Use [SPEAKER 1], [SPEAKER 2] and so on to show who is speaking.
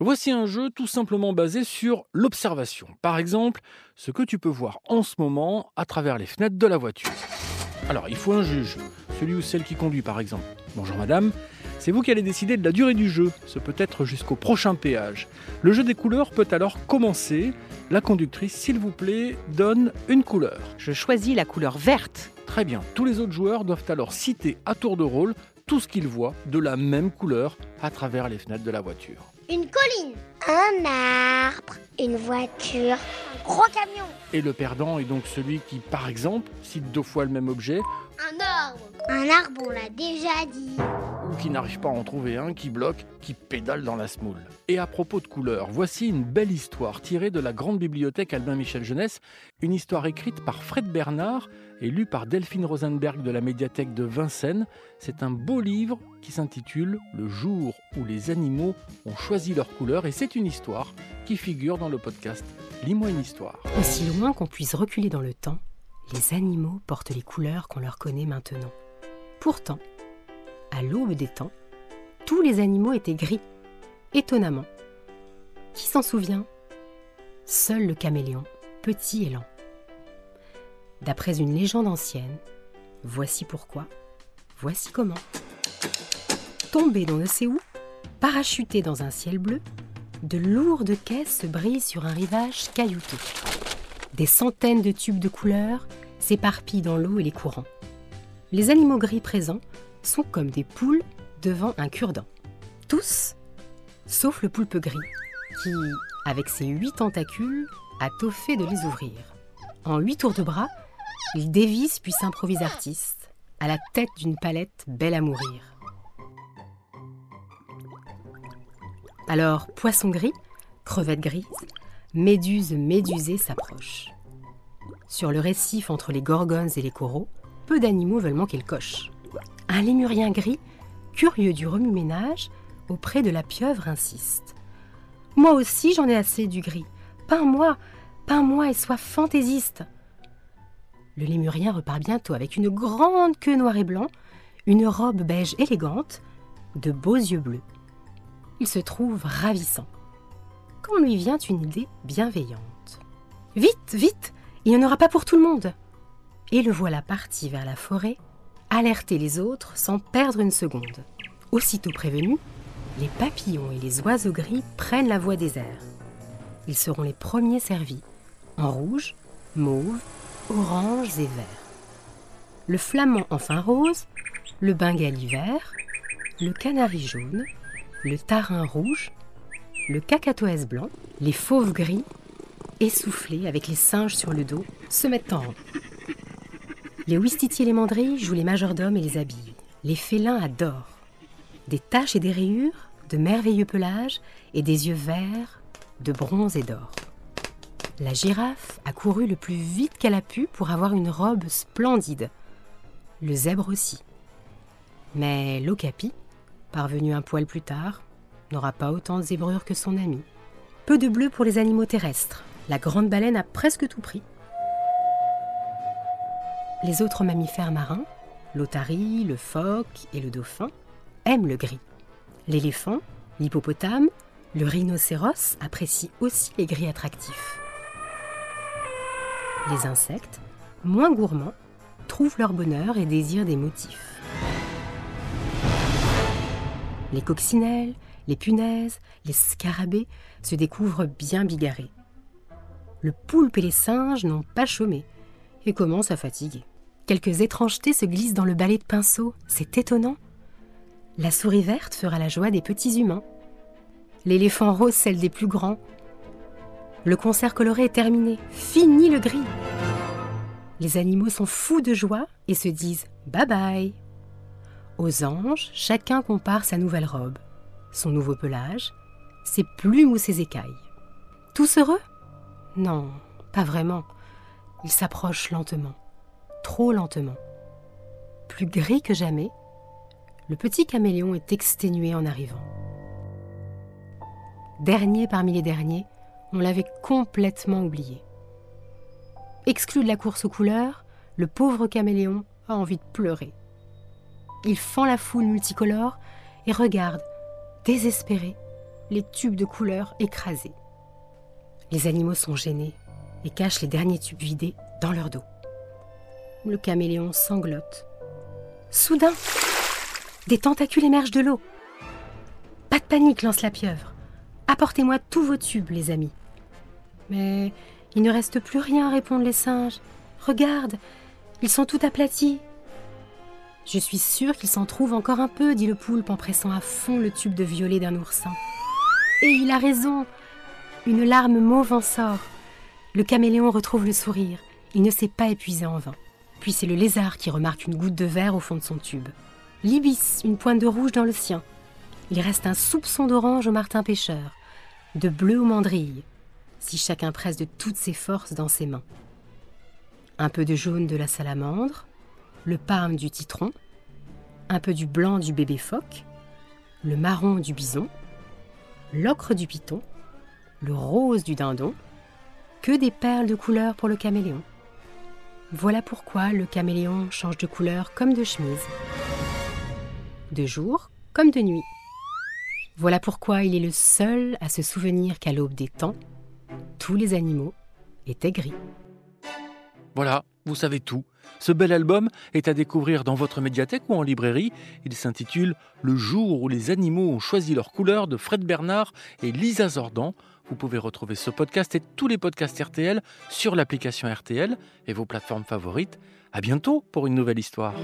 [SPEAKER 1] Voici un jeu tout simplement basé sur l'observation. Par exemple, ce que tu peux voir en ce moment à travers les fenêtres de la voiture. Alors, il faut un juge, celui ou celle qui conduit par exemple. Bonjour madame, c'est vous qui allez décider de la durée du jeu. Ce peut être jusqu'au prochain péage. Le jeu des couleurs peut alors commencer. La conductrice, s'il vous plaît, donne une couleur.
[SPEAKER 2] Je choisis la couleur verte.
[SPEAKER 1] Très bien, tous les autres joueurs doivent alors citer à tour de rôle tout ce qu'ils voient de la même couleur à travers les fenêtres de la voiture.
[SPEAKER 3] Une colline. Un arbre. Une voiture. Un gros camion.
[SPEAKER 1] Et le perdant est donc celui qui, par exemple, cite deux fois le même objet
[SPEAKER 3] Un arbre. Un arbre, on l'a déjà dit.
[SPEAKER 1] Ou qui n'arrive pas à en trouver un, qui bloque, qui pédale dans la smoule. Et à propos de couleurs, voici une belle histoire tirée de la grande bibliothèque Albin Michel Jeunesse, une histoire écrite par Fred Bernard et lue par Delphine Rosenberg de la médiathèque de Vincennes. C'est un beau livre qui s'intitule Le jour où les animaux ont choisi leur couleur et c'est une histoire qui figure dans le podcast Lis-moi une histoire.
[SPEAKER 4] Aussi loin qu'on puisse reculer dans le temps, les animaux portent les couleurs qu'on leur connaît maintenant. Pourtant, à l'aube des temps, tous les animaux étaient gris. Étonnamment. Qui s'en souvient? Seul le caméléon, petit et lent. D'après une légende ancienne, voici pourquoi, voici comment. Tombé d'on ne sait où, parachuté dans un ciel bleu, de lourdes caisses se brisent sur un rivage caillouteux. Des centaines de tubes de couleurs s'éparpillent dans l'eau et les courants. Les animaux gris présents sont comme des poules devant un cure-dent. Tous, sauf le poulpe gris, qui, avec ses huit tentacules, a tôt fait de les ouvrir. En huit tours de bras, il dévisse puis s'improvise artiste, à la tête d'une palette belle à mourir. Alors, poisson gris, crevette grise, méduse médusée s'approchent. Sur le récif entre les gorgones et les coraux, peu d'animaux veulent manquer le coche. Un lémurien gris, curieux du remue-ménage, auprès de la pieuvre insiste. Moi aussi j'en ai assez du gris. Peins-moi, peins-moi et sois fantaisiste. Le lémurien repart bientôt avec une grande queue noire et blanc, une robe beige élégante, de beaux yeux bleus. Il se trouve ravissant. Quand lui vient une idée bienveillante. Vite, vite, il n'y en aura pas pour tout le monde. Et le voilà parti vers la forêt, alerter les autres sans perdre une seconde. Aussitôt prévenus, les papillons et les oiseaux gris prennent la voie des airs. Ils seront les premiers servis, en rouge, mauve, orange et vert. Le flamand enfin rose, le bengali vert, le canari jaune, le tarin rouge, le cacatoès blanc, les fauves gris, essoufflés avec les singes sur le dos, se mettent en rang. Les ouistiti et les mandrilles jouent les majordomes et les habillent. Les félins adorent. Des taches et des rayures, de merveilleux pelages et des yeux verts, de bronze et d'or. La girafe a couru le plus vite qu'elle a pu pour avoir une robe splendide. Le zèbre aussi. Mais l'ocapi, parvenu un poil plus tard, n'aura pas autant de zébrure que son ami. Peu de bleu pour les animaux terrestres. La grande baleine a presque tout pris. Les autres mammifères marins, l'otarie, le phoque et le dauphin, aiment le gris. L'éléphant, l'hippopotame, le rhinocéros apprécient aussi les gris attractifs. Les insectes, moins gourmands, trouvent leur bonheur et désirent des motifs. Les coccinelles, les punaises, les scarabées se découvrent bien bigarrés. Le poulpe et les singes n'ont pas chômé et commencent à fatiguer. Quelques étrangetés se glissent dans le balai de pinceau, c'est étonnant. La souris verte fera la joie des petits humains. L'éléphant rose celle des plus grands. Le concert coloré est terminé, fini le gris. Les animaux sont fous de joie et se disent bye bye. Aux anges, chacun compare sa nouvelle robe, son nouveau pelage, ses plumes ou ses écailles. Tous heureux? Non, pas vraiment. Ils s'approchent lentement, trop lentement. Plus gris que jamais, le petit caméléon est exténué en arrivant. Dernier parmi les derniers, on l'avait complètement oublié. Exclu de la course aux couleurs, le pauvre caméléon a envie de pleurer. Il fend la foule multicolore et regarde, désespéré, les tubes de couleur écrasés. Les animaux sont gênés et cachent les derniers tubes vidés dans leur dos. Le caméléon sanglote. Soudain, des tentacules émergent de l'eau. Pas de panique, lance la pieuvre. Apportez-moi tous vos tubes, les amis. Mais il ne reste plus rien, répondent les singes. Regarde, ils sont tout aplatis. Je suis sûre qu'il s'en trouve encore un peu, dit le poulpe en pressant à fond le tube de violet d'un oursin. Et il a raison. Une larme mauve en sort. Le caméléon retrouve le sourire. Il ne s'est pas épuisé en vain. Puis c'est le lézard qui remarque une goutte de verre au fond de son tube. L'ibis, une pointe de rouge dans le sien. Il reste un soupçon d'orange au martin pêcheur, de bleu au mandrille, si chacun presse de toutes ses forces dans ses mains. Un peu de jaune de la salamandre, le parme du titron, un peu du blanc du bébé phoque, le marron du bison, l'ocre du python, le rose du dindon, que des perles de couleur pour le caméléon. Voilà pourquoi le caméléon change de couleur comme de chemise. De jour comme de nuit. Voilà pourquoi il est le seul à se souvenir qu'à l'aube des temps, tous les animaux étaient gris.
[SPEAKER 1] Voilà, vous savez tout. Ce bel album est à découvrir dans votre médiathèque ou en librairie. Il s'intitule Le jour où les animaux ont choisi leur couleur de Fred Bernard et Lisa Zordan. Vous pouvez retrouver ce podcast et tous les podcasts RTL sur l'application RTL et vos plateformes favorites. À bientôt pour une nouvelle histoire.